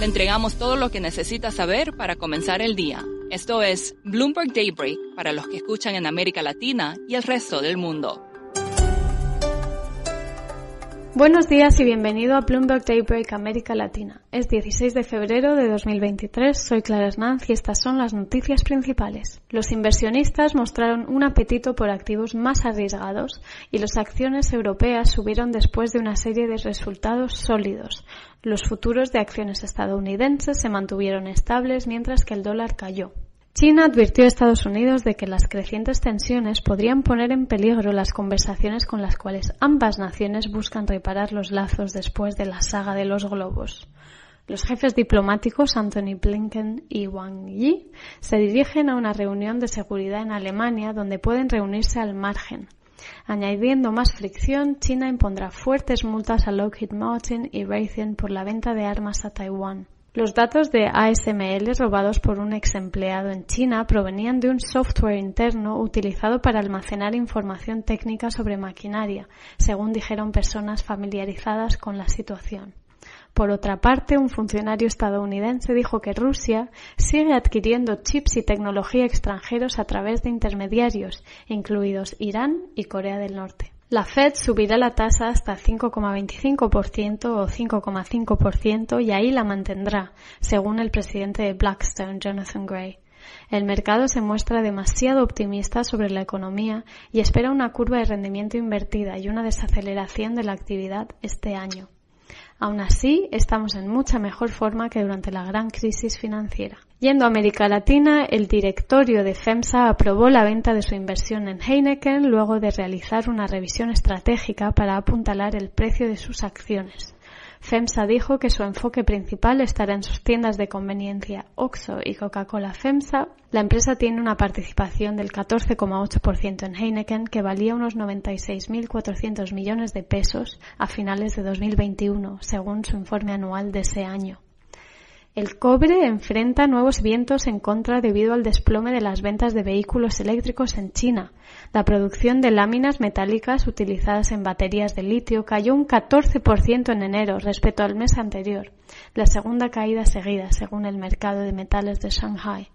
Le entregamos todo lo que necesita saber para comenzar el día. Esto es Bloomberg Daybreak para los que escuchan en América Latina y el resto del mundo. Buenos días y bienvenido a Bloomberg Daybreak América Latina. Es 16 de febrero de 2023, soy Clara Hernández y estas son las noticias principales. Los inversionistas mostraron un apetito por activos más arriesgados y las acciones europeas subieron después de una serie de resultados sólidos. Los futuros de acciones estadounidenses se mantuvieron estables mientras que el dólar cayó. China advirtió a Estados Unidos de que las crecientes tensiones podrían poner en peligro las conversaciones con las cuales ambas naciones buscan reparar los lazos después de la saga de los globos. Los jefes diplomáticos Anthony Blinken y Wang Yi se dirigen a una reunión de seguridad en Alemania donde pueden reunirse al margen. Añadiendo más fricción, China impondrá fuertes multas a Lockheed Martin y Raytheon por la venta de armas a Taiwán. Los datos de ASML robados por un ex empleado en China provenían de un software interno utilizado para almacenar información técnica sobre maquinaria, según dijeron personas familiarizadas con la situación. Por otra parte, un funcionario estadounidense dijo que Rusia sigue adquiriendo chips y tecnología extranjeros a través de intermediarios, incluidos Irán y Corea del Norte. La Fed subirá la tasa hasta 5,25% o 5,5% y ahí la mantendrá, según el presidente de Blackstone, Jonathan Gray. El mercado se muestra demasiado optimista sobre la economía y espera una curva de rendimiento invertida y una desaceleración de la actividad este año. Aún así, estamos en mucha mejor forma que durante la gran crisis financiera. Yendo a América Latina, el directorio de FEMSA aprobó la venta de su inversión en Heineken luego de realizar una revisión estratégica para apuntalar el precio de sus acciones. FEMSA dijo que su enfoque principal estará en sus tiendas de conveniencia OXO y Coca-Cola FEMSA. La empresa tiene una participación del 14,8% en Heineken que valía unos 96.400 millones de pesos a finales de 2021, según su informe anual de ese año. El cobre enfrenta nuevos vientos en contra debido al desplome de las ventas de vehículos eléctricos en China. La producción de láminas metálicas utilizadas en baterías de litio cayó un 14% en enero respecto al mes anterior, la segunda caída seguida, según el mercado de metales de Shanghai.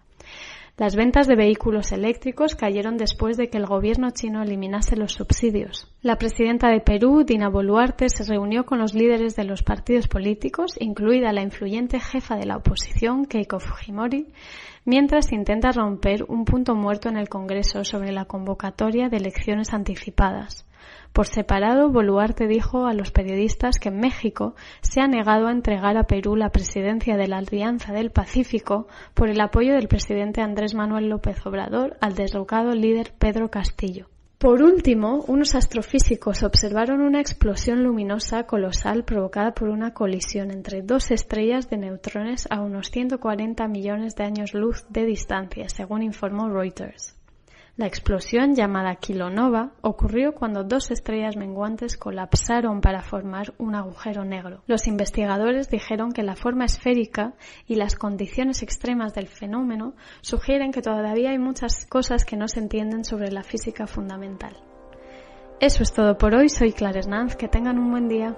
Las ventas de vehículos eléctricos cayeron después de que el gobierno chino eliminase los subsidios. La presidenta de Perú, Dina Boluarte, se reunió con los líderes de los partidos políticos, incluida la influyente jefa de la oposición, Keiko Fujimori, mientras intenta romper un punto muerto en el Congreso sobre la convocatoria de elecciones anticipadas. Por separado, Boluarte dijo a los periodistas que México se ha negado a entregar a Perú la presidencia de la Alianza del Pacífico por el apoyo del presidente Andrés Manuel López Obrador al derrocado líder Pedro Castillo. Por último, unos astrofísicos observaron una explosión luminosa colosal provocada por una colisión entre dos estrellas de neutrones a unos 140 millones de años luz de distancia, según informó Reuters. La explosión, llamada kilonova, ocurrió cuando dos estrellas menguantes colapsaron para formar un agujero negro. Los investigadores dijeron que la forma esférica y las condiciones extremas del fenómeno sugieren que todavía hay muchas cosas que no se entienden sobre la física fundamental. Eso es todo por hoy, soy Clara Hernández, que tengan un buen día.